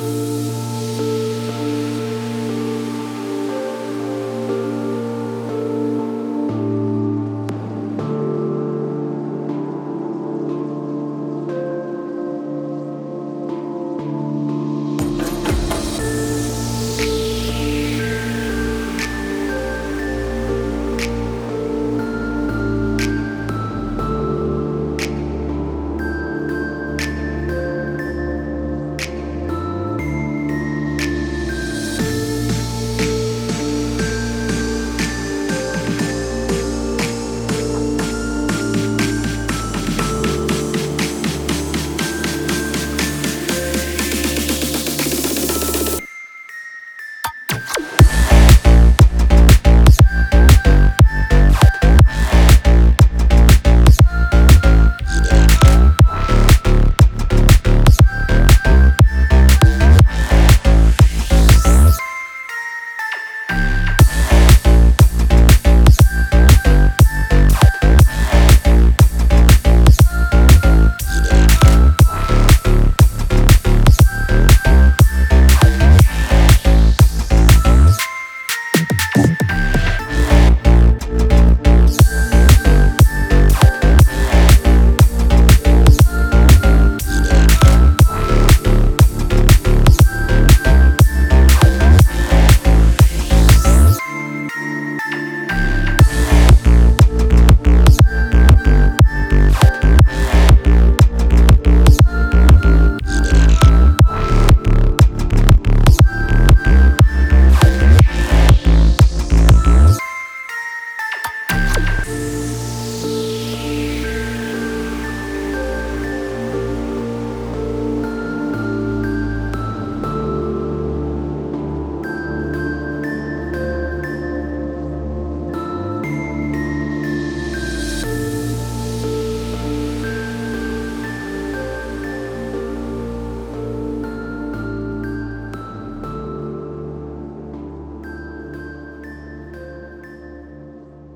Música